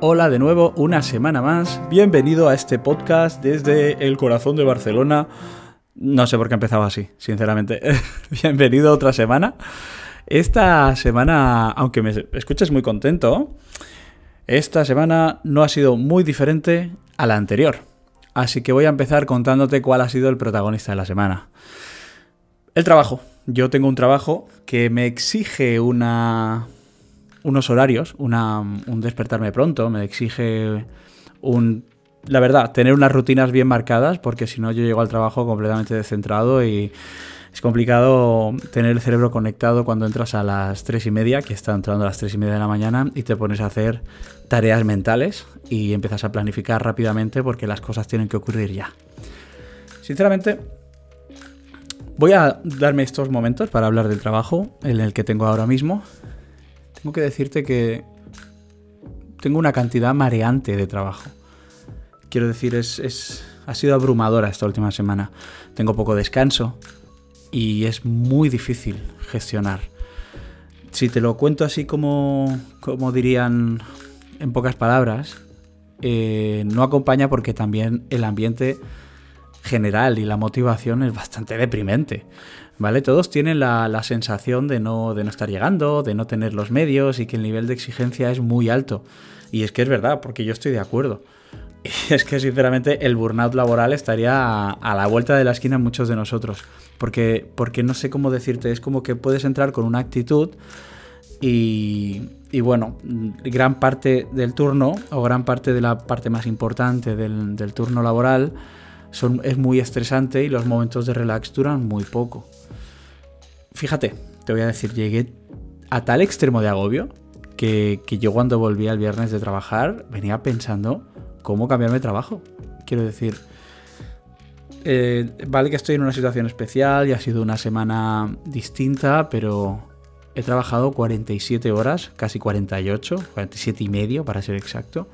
Hola de nuevo, una semana más. Bienvenido a este podcast desde el corazón de Barcelona. No sé por qué empezaba así, sinceramente. Bienvenido otra semana. Esta semana, aunque me escuches muy contento, esta semana no ha sido muy diferente a la anterior. Así que voy a empezar contándote cuál ha sido el protagonista de la semana. El trabajo. Yo tengo un trabajo que me exige una unos horarios, un despertarme pronto, me exige un... La verdad, tener unas rutinas bien marcadas, porque si no yo llego al trabajo completamente descentrado y es complicado tener el cerebro conectado cuando entras a las tres y media, que está entrando a las tres y media de la mañana, y te pones a hacer tareas mentales y empiezas a planificar rápidamente porque las cosas tienen que ocurrir ya. Sinceramente, voy a darme estos momentos para hablar del trabajo en el que tengo ahora mismo tengo que decirte que tengo una cantidad mareante de trabajo. Quiero decir, es, ha sido abrumadora esta última semana. Tengo poco descanso y es muy difícil gestionar. Si te lo cuento así como, como dirían en pocas palabras, eh, no acompaña porque también el ambiente general y la motivación es bastante deprimente. ¿Vale? Todos tienen la, sensación de no, de no estar llegando, de no tener los medios y que el nivel de exigencia es muy alto. Y es que es verdad, porque yo estoy de acuerdo. Y es que sinceramente el burnout laboral estaría a, la vuelta de la esquina en muchos de nosotros. Porque, porque no sé cómo decirte, es como que puedes entrar con una actitud y, y bueno, gran parte del turno o gran parte de la parte más importante del turno laboral son, es muy estresante y los momentos de relax duran muy poco. Fíjate, te voy a decir, llegué a tal extremo de agobio que, yo cuando volví el viernes de trabajar venía pensando cómo cambiarme de trabajo. Quiero decir, eh, vale que estoy en una situación especial y ha sido una semana distinta, pero he trabajado 47 horas, casi 48, 47 y medio para ser exacto.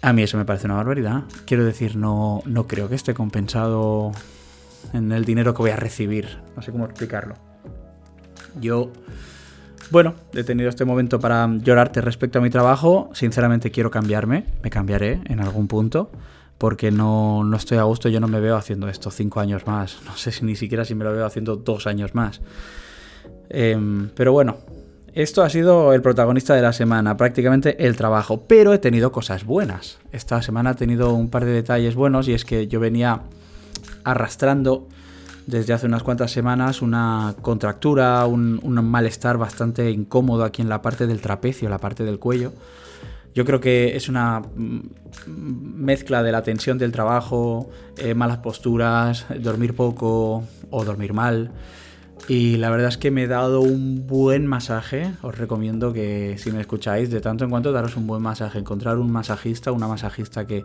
A mí eso me parece una barbaridad. Quiero decir, no, no creo que esté compensado en el dinero que voy a recibir. No sé cómo explicarlo. Yo, bueno, he tenido este momento para llorarte respecto a mi trabajo. Sinceramente quiero cambiarme. Me cambiaré en algún punto. Porque no, no estoy a gusto. Yo no me veo haciendo esto cinco años más. No sé si ni siquiera si me lo veo haciendo dos años más. Em, pero bueno, esto ha sido el protagonista de la semana, prácticamente el trabajo, pero he tenido cosas buenas. Esta semana he tenido un par de detalles buenos y es que yo venía arrastrando desde hace unas cuantas semanas una contractura, un, malestar bastante incómodo aquí en la parte del trapecio, la parte del cuello. Yo creo que es una mm, mezcla de la tensión del trabajo, eh, malas posturas, dormir poco o dormir mal. Y la verdad es que me he dado un buen masaje. Os recomiendo que si me escucháis, de tanto en cuanto daros un buen masaje. Encontrar un masajista, una masajista que,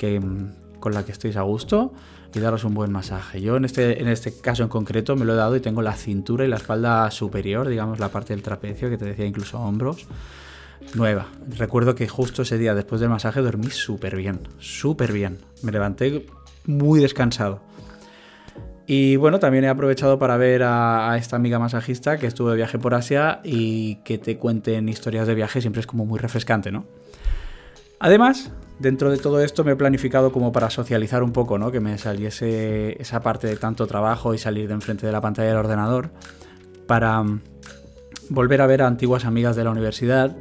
mm, con la que estéis a gusto y daros un buen masaje. Yo en este, en este caso en concreto me lo he dado y tengo la cintura y la espalda superior, digamos la parte del trapecio que te decía incluso hombros, nueva. Recuerdo que justo ese día después del masaje dormí súper bien, súper bien. Me levanté muy descansado. Y bueno, también he aprovechado para ver a, esta amiga masajista que estuvo de viaje por Asia y que te cuenten historias de viaje siempre es como muy refrescante, ¿no? Además, dentro de todo esto me he planificado como para socializar un poco, ¿no? Que me saliese esa parte de tanto trabajo y salir de enfrente de la pantalla del ordenador para mm, volver a ver a antiguas amigas de la universidad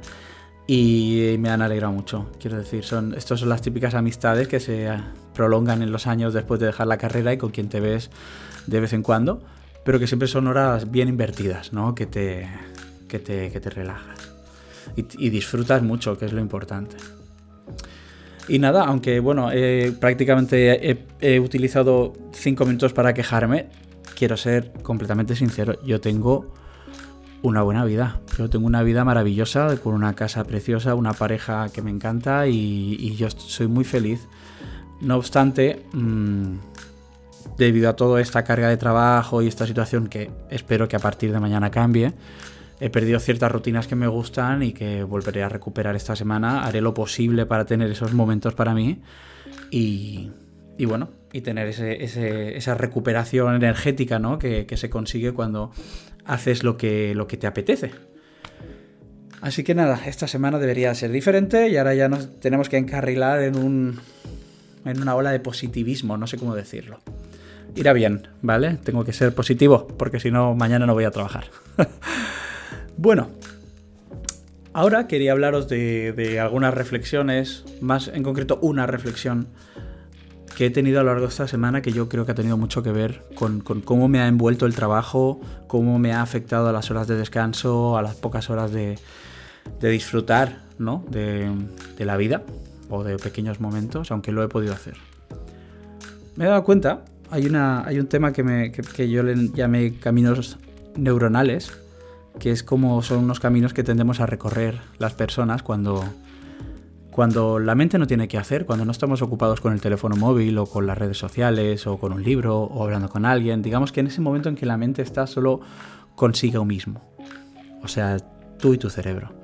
y me han alegrado mucho. Quiero decir, son, estas son las típicas amistades que se prolongan en los años después de dejar la carrera y con quien te ves de vez en cuando, pero que siempre son horas bien invertidas, ¿no? Que te, que te, que te relajas y, disfrutas mucho, que es lo importante. Y nada, aunque bueno, prácticamente he, he, utilizado cinco minutos para quejarme, quiero ser completamente sincero, yo tengo una buena vida. Yo tengo una vida maravillosa, con una casa preciosa, una pareja que me encanta y, yo soy muy feliz. No obstante, mm, debido a toda esta carga de trabajo y esta situación que espero que a partir de mañana cambie, he perdido ciertas rutinas que me gustan y que volveré a recuperar esta semana. Haré lo posible para tener esos momentos para mí y, bueno, y tener esa recuperación energética ¿no? que, que se consigue cuando haces lo que, lo que te apetece. Así que nada, esta semana debería ser diferente y ahora ya nos tenemos que encarrilar en un en una ola de positivismo, no sé cómo decirlo. Irá bien, ¿vale? Tengo que ser positivo porque si no mañana no voy a trabajar. bueno, ahora quería hablaros de, algunas reflexiones, más en concreto una reflexión que he tenido a lo largo de esta semana que yo creo que ha tenido mucho que ver con, cómo me ha envuelto el trabajo, cómo me ha afectado a las horas de descanso, a las pocas horas de, disfrutar ¿no? de, la vida o de pequeños momentos, aunque lo he podido hacer. Me he dado cuenta, hay, un tema que yo le llamé caminos neuronales, que es como son unos caminos que tendemos a recorrer las personas cuando, cuando la mente no tiene que hacer, cuando no estamos ocupados con el teléfono móvil o con las redes sociales o con un libro o hablando con alguien, digamos que en ese momento en que la mente está solo consigo mismo, o sea, tú y tu cerebro.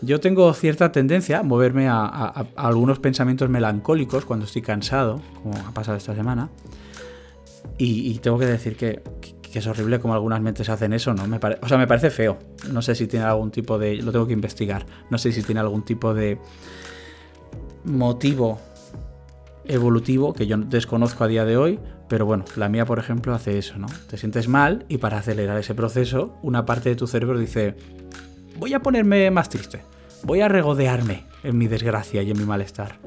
Yo tengo cierta tendencia a moverme a, algunos pensamientos melancólicos cuando estoy cansado, como ha pasado esta semana. Y, tengo que decir que, es horrible como algunas mentes hacen eso, ¿no? Me o sea, me parece feo. No sé si tiene algún tipo de... Lo tengo que investigar. No sé si tiene algún tipo de motivo evolutivo que yo desconozco a día de hoy, pero bueno, la mía, por ejemplo, hace eso, ¿no? Te sientes mal y para acelerar ese proceso, una parte de tu cerebro dice, voy a ponerme más triste, voy a regodearme en mi desgracia y en mi malestar.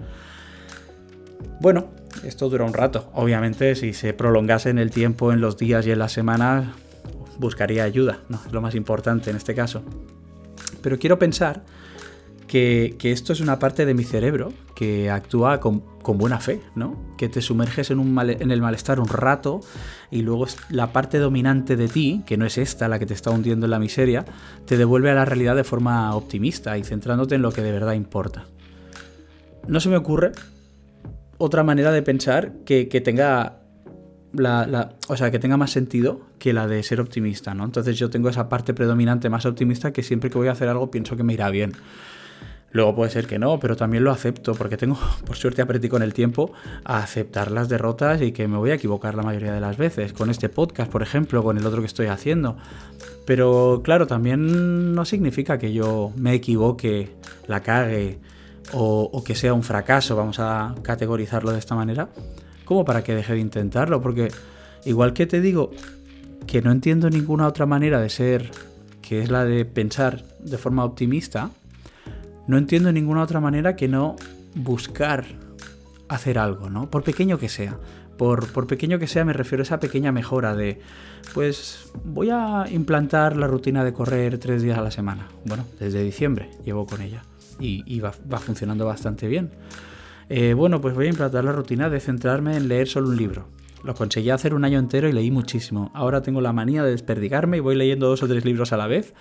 Bueno, esto dura un rato. Obviamente, si se prolongase en el tiempo, en los días y en las semanas, buscaría ayuda, ¿no? Es lo más importante en este caso. Pero quiero pensar que, esto es una parte de mi cerebro que actúa con, buena fe, ¿no? Que te sumerges en, en el malestar un rato y luego la parte dominante de ti, que no es esta la que te está hundiendo en la miseria, te devuelve a la realidad de forma optimista y centrándote en lo que de verdad importa. No se me ocurre otra manera de pensar que, tenga la, o sea, que tenga más sentido que la de ser optimista, ¿no? Entonces yo tengo esa parte predominante más optimista que siempre que voy a hacer algo pienso que me irá bien. Luego puede ser que no, pero también lo acepto porque tengo, por suerte, aprendí con el tiempo a aceptar las derrotas y que me voy a equivocar la mayoría de las veces. Con este podcast, por ejemplo, con el otro que estoy haciendo. Pero claro, también no significa que yo me equivoque, la cague o, que sea un fracaso, vamos a categorizarlo de esta manera, como para que deje de intentarlo. Porque igual que te digo que no entiendo ninguna otra manera de ser, que es la de pensar de forma optimista, no entiendo ninguna otra manera que no buscar hacer algo, ¿no? Por pequeño que sea. Por, por, pequeño que sea me refiero a esa pequeña mejora de, pues voy a implantar la rutina de correr tres días a la semana. Bueno, desde diciembre llevo con ella y, va, funcionando bastante bien. Eh, bueno, pues voy a implantar la rutina de centrarme en leer solo un libro. Lo conseguí hacer un año entero y leí muchísimo. Ahora tengo la manía de desperdigarme y voy leyendo dos o tres libros a la vez,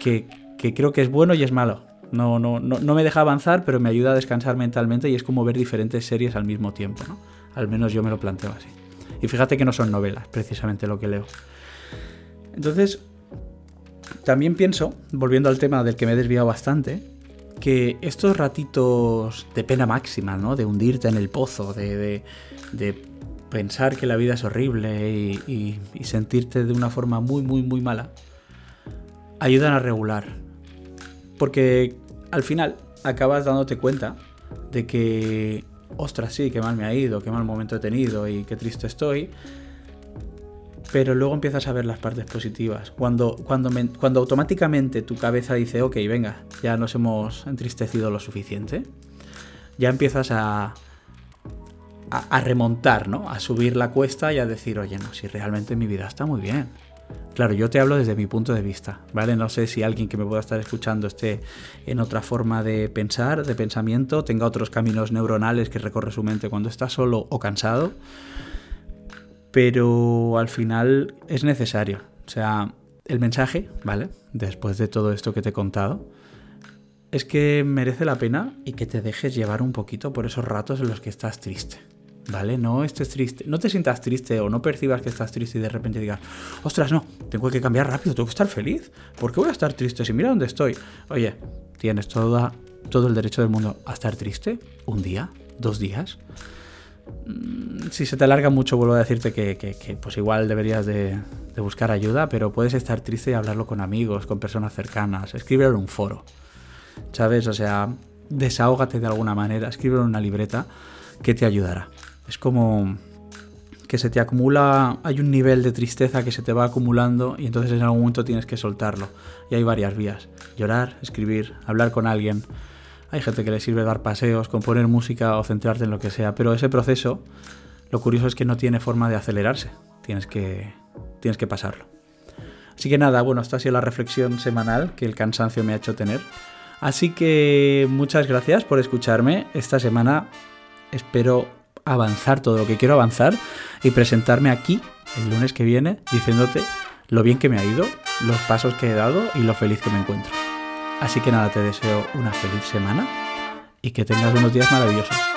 que, creo que es bueno y es malo. No, no, no, me deja avanzar, pero me ayuda a descansar mentalmente y es como ver diferentes series al mismo tiempo, ¿no? Al menos yo me lo planteo así. Y fíjate que no son novelas, precisamente lo que leo. Entonces, también pienso, volviendo al tema del que me he desviado bastante, que estos ratitos de pena máxima, ¿no? De hundirte en el pozo, de, pensar que la vida es horrible y sentirte de una forma muy, muy, muy mala, ayudan a regular. Porque al final acabas dándote cuenta de que, ostras, sí, qué mal me ha ido, qué mal momento he tenido y qué triste estoy. Pero luego empiezas a ver las partes positivas. Cuando, cuando, cuando automáticamente tu cabeza dice, ok, venga, ya nos hemos entristecido lo suficiente, ya empiezas a, a, a remontar, ¿no? A subir la cuesta y a decir, oye, no, si realmente mi vida está muy bien Claro, yo te hablo desde mi punto de vista, ¿vale? No sé si alguien que me pueda estar escuchando esté en otra forma de pensar, de pensamiento, tenga otros caminos neuronales que recorre su mente cuando está solo o cansado, pero al final es necesario. O sea, el mensaje, ¿vale? Después de todo esto que te he contado, es que merece la pena y que te dejes llevar un poquito por esos ratos en los que estás triste. ¿Vale? No estés triste, no te sientas triste o no percibas que estás triste y de repente digas, ostras, no, tengo que cambiar rápido, tengo que estar feliz. ¿Por qué voy a estar triste si mira dónde estoy? Oye, tienes toda, todo el derecho del mundo a estar triste un día, dos días. Si se te alarga mucho, vuelvo a decirte que, pues igual deberías de, buscar ayuda, pero puedes estar triste y hablarlo con amigos, con personas cercanas, escríbelo en un foro. ¿sabes? O sea, desahógate de alguna manera, escribe en una libreta que te ayudará. Es como que se te acumula, hay un nivel de tristeza que se te va acumulando y entonces en algún momento tienes que soltarlo. Y hay varias vías. Llorar, escribir, hablar con alguien. Hay gente que le sirve dar paseos, componer música o centrarte en lo que sea, pero ese proceso, lo curioso es que no tiene forma de acelerarse. Tienes que, tienes que pasarlo. Así que nada, bueno, esta ha sido la reflexión semanal que el cansancio me ha hecho tener. Así que muchas gracias por escucharme. Esta semana espero avanzar todo lo que quiero avanzar y presentarme aquí el lunes que viene diciéndote lo bien que me ha ido, los pasos que he dado y lo feliz que me encuentro. Así que nada, te deseo una feliz semana y que tengas unos días maravillosos.